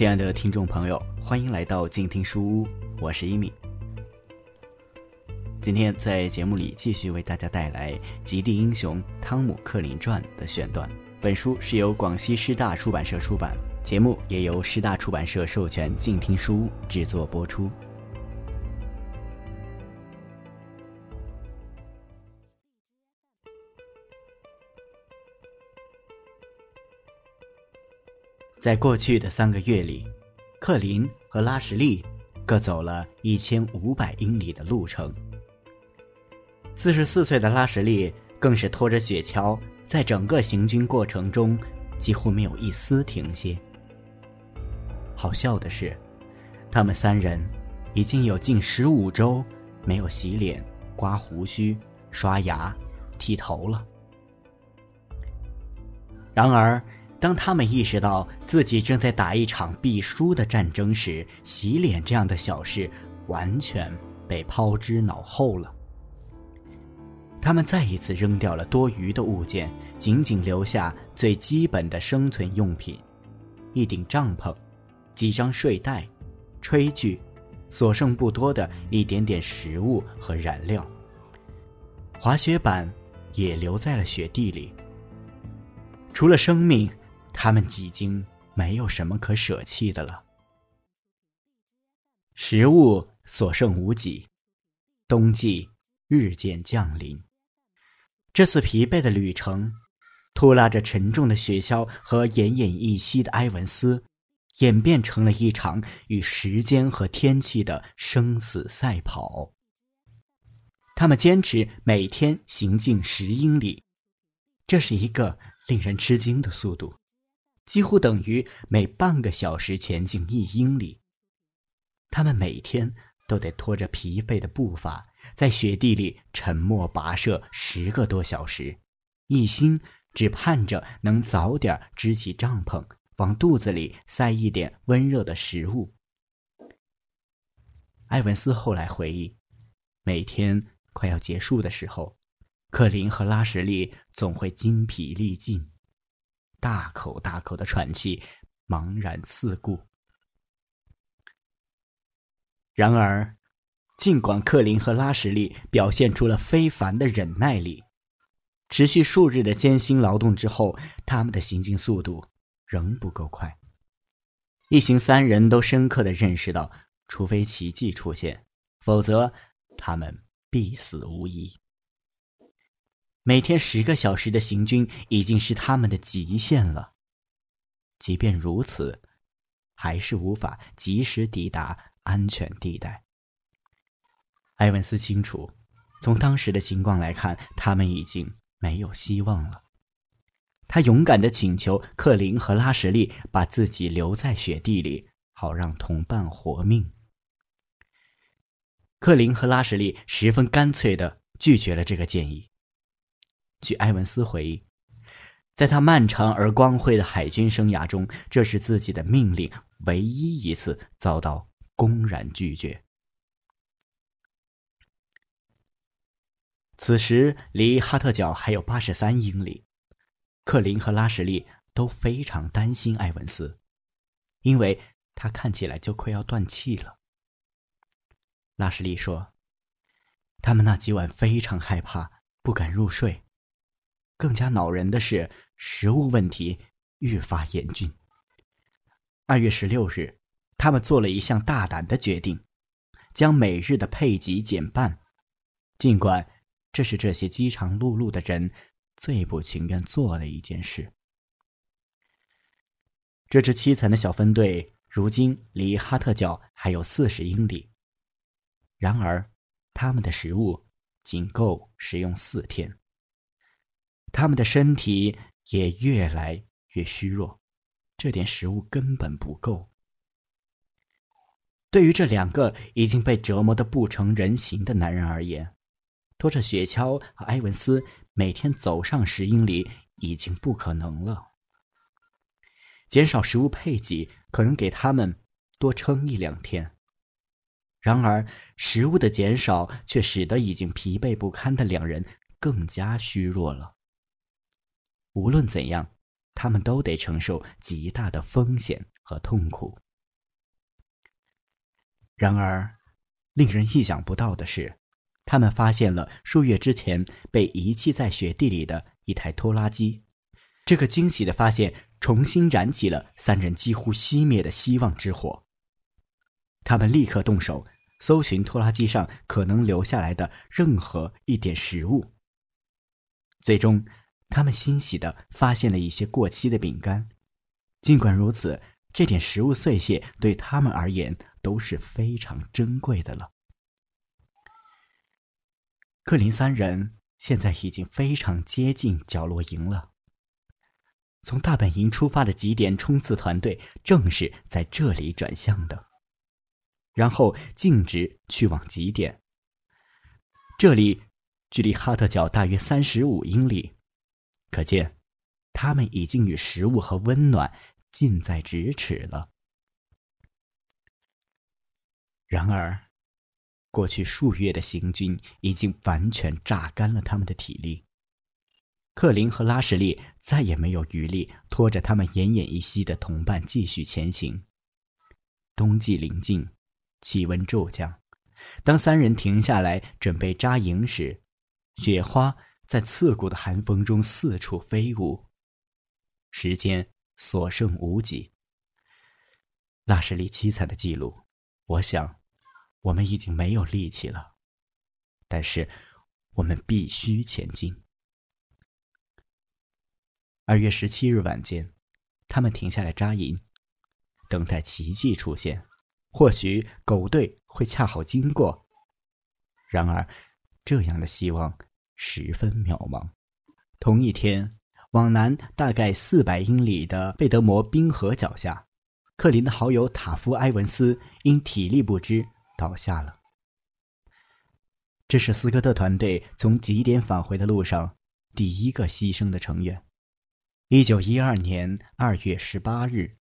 亲爱的听众朋友，欢迎来到静听书屋，我是一米。今天在节目里继续为大家带来《极地英雄汤姆克林传》的选段。本书是由广西师大出版社出版，节目也由师大出版社授权静听书制作播出。在过去的三个月里，克林和拉什利各走了一千五百英里的路程。四十四岁的拉什利更是拖着雪橇，在整个行军过程中几乎没有一丝停歇。好笑的是，他们三人已经有近十五周没有洗脸、刮胡须、刷牙、剃头了。然而，当他们意识到自己正在打一场必输的战争时，洗脸这样的小事完全被抛之脑后了。他们再一次扔掉了多余的物件，仅仅留下最基本的生存用品：一顶帐篷、几张睡袋、炊具，所剩不多的一点点食物和燃料。滑雪板也留在了雪地里。除了生命。他们已经没有什么可舍弃的了。食物所剩无几，冬季日渐降临。这次疲惫的旅程，拖拉着沉重的雪橇和奄奄一息的埃文斯，演变成了一场与时间和天气的生死赛跑。他们坚持每天行进十英里，这是一个令人吃惊的速度。几乎等于每半个小时前进一英里。他们每天都得拖着疲惫的步伐，在雪地里沉默跋涉十个多小时，一心只盼着能早点支起帐篷，往肚子里塞一点温热的食物。埃文斯后来回忆，每天快要结束的时候，克林和拉什利总会精疲力尽。大口大口的喘气，茫然四顾。然而，尽管克林和拉什利表现出了非凡的忍耐力，持续数日的艰辛劳动之后，他们的行进速度仍不够快。一行三人都深刻的认识到，除非奇迹出现，否则他们必死无疑。每天十个小时的行军已经是他们的极限了。即便如此，还是无法及时抵达安全地带。埃文斯清楚，从当时的情况来看，他们已经没有希望了。他勇敢的请求克林和拉什利把自己留在雪地里，好让同伴活命。克林和拉什利十分干脆的拒绝了这个建议。据埃文斯回忆，在他漫长而光辉的海军生涯中，这是自己的命令唯一一次遭到公然拒绝。此时离哈特角还有八十三英里，克林和拉什利都非常担心埃文斯，因为他看起来就快要断气了。拉什利说：“他们那几晚非常害怕，不敢入睡。”更加恼人的是，食物问题愈发严峻。二月十六日，他们做了一项大胆的决定，将每日的配给减半。尽管这是这些饥肠辘辘的人最不情愿做的一件事。这支凄惨的小分队如今离哈特角还有四十英里，然而他们的食物仅够食用四天。他们的身体也越来越虚弱，这点食物根本不够。对于这两个已经被折磨的不成人形的男人而言，拖着雪橇和埃文斯每天走上十英里已经不可能了。减少食物配给可能给他们多撑一两天，然而食物的减少却使得已经疲惫不堪的两人更加虚弱了。无论怎样，他们都得承受极大的风险和痛苦。然而，令人意想不到的是，他们发现了数月之前被遗弃在雪地里的一台拖拉机。这个惊喜的发现重新燃起了三人几乎熄灭的希望之火。他们立刻动手搜寻拖拉机上可能留下来的任何一点食物。最终，他们欣喜的发现了一些过期的饼干。尽管如此，这点食物碎屑对他们而言都是非常珍贵的了。克林三人现在已经非常接近角落营了。从大本营出发的几点冲刺团队正是在这里转向的，然后径直去往极点。这里距离哈特角大约三十五英里，可见他们已经与食物和温暖近在咫尺了。然而，过去数月的行军已经完全榨干了他们的体力。克林和拉什利再也没有余力拖着他们奄奄一息的同伴继续前行。冬季临近，气温骤降。当三人停下来准备扎营时，雪花在刺骨的寒风中四处飞舞。时间所剩无几。拉什利凄惨的记录，我想，我们已经没有力气了。但是，我们必须前进。二月十七日晚间，他们停下来扎营，等待奇迹出现。或许狗队会恰好经过。然而，这样的希望十分渺茫。同一天，往南大概四百英里的贝德摩冰河脚下，克林的好友塔夫埃文斯因体力不支倒下了。这是斯科特团队从极点返回的路上第一个牺牲的成员。一九一二年二月十八日，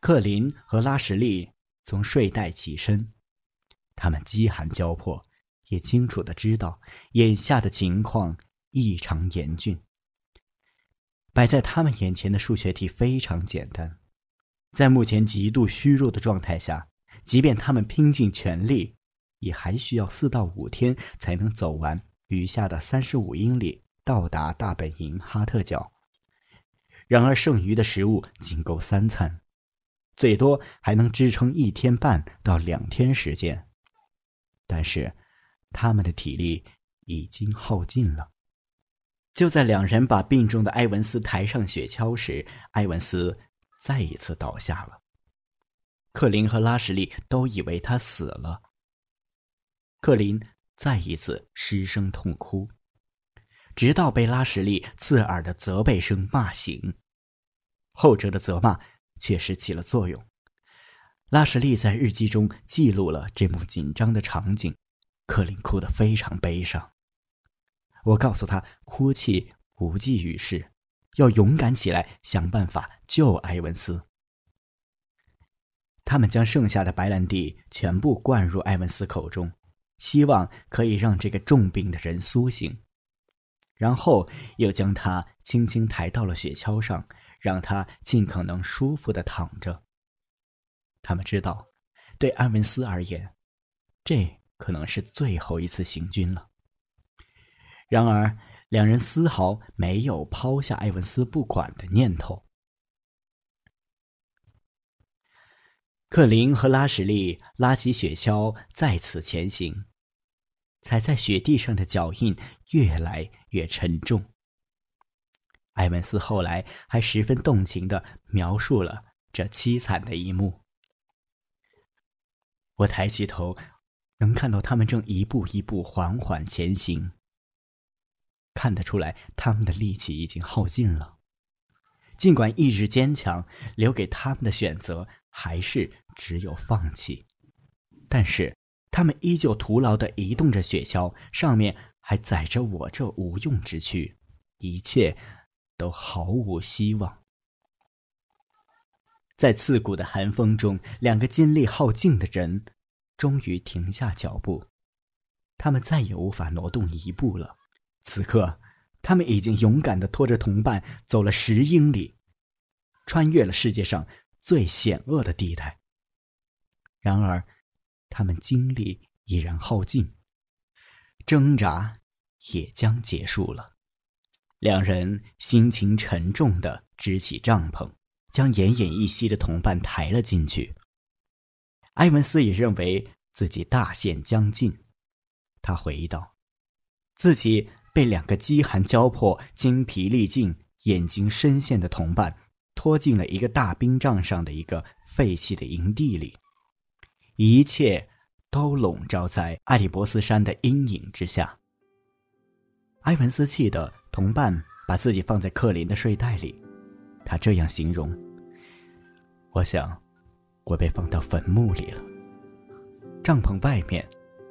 克林和拉什利从睡袋起身，他们饥寒交迫，也清楚的知道眼下的情况异常严峻。摆在他们眼前的数学题非常简单，在目前极度虚弱的状态下，即便他们拼尽全力，也还需要四到五天才能走完余下的三十五英里，到达大本营哈特角。然而，剩余的食物仅够三餐，最多还能支撑一天半到两天时间。但是，他们的体力已经耗尽了。就在两人把病重的埃文斯抬上雪橇时，埃文斯再一次倒下了。克林和拉什利都以为他死了。克林再一次失声痛哭。直到被拉什利刺耳的责备声骂醒，后者的责骂确实起了作用。拉什利在日记中记录了这幕紧张的场景，克林哭得非常悲伤。我告诉他，哭泣无济于事，要勇敢起来，想办法救埃文斯。他们将剩下的白兰地全部灌入埃文斯口中，希望可以让这个重病的人苏醒。然后又将他轻轻抬到了雪橇上，让他尽可能舒服的躺着。他们知道，对埃文斯而言，这可能是最后一次行军了。然而，两人丝毫没有抛下埃文斯不管的念头。克林和拉什利拉起雪橇，再次前行。踩在雪地上的脚印越来越沉重。埃文斯后来还十分动情的描述了这凄惨的一幕。我抬起头，能看到他们正一步一步缓缓前行。看得出来，他们的力气已经耗尽了。尽管意志坚强，留给他们的选择还是只有放弃。但是。他们依旧徒劳地移动着雪橇，上面还载着我这无用之躯，一切都毫无希望。在刺骨的寒风中，两个精力耗尽的人终于停下脚步，他们再也无法挪动一步了。此刻，他们已经勇敢地拖着同伴走了十英里，穿越了世界上最险恶的地带。然而，他们精力已然耗尽，挣扎也将结束了。两人心情沉重的支起帐篷，将奄奄一息的同伴抬了进去。埃文斯也认为自己大限将近，他回忆道：“自己被两个饥寒交迫、精疲力尽、眼睛深陷的同伴拖进了一个大冰帐上的一个废弃的营地里，一切都笼罩在艾利伯斯山的阴影之下。”埃文斯气得。同伴把自己放在克林的睡袋里，他这样形容：“我想，我被放到坟墓里了。”帐篷外面，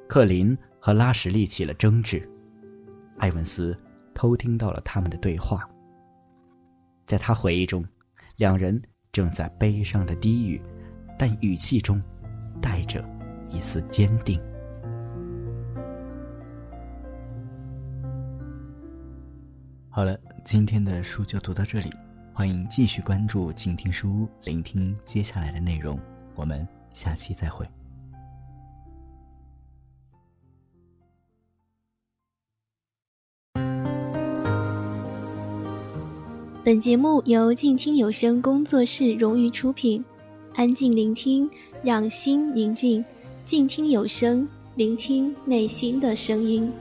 克林和拉什利起了争执，埃文斯偷听到了他们的对话。在他回忆中，两人正在悲伤的低语，但语气中带着一丝坚定。好了，今天的书就读到这里，欢迎继续关注静听书，聆听接下来的内容。我们下期再会。本节目由静听有声工作室荣誉出品，安静聆听，让心宁静，静听有声，聆听内心的声音。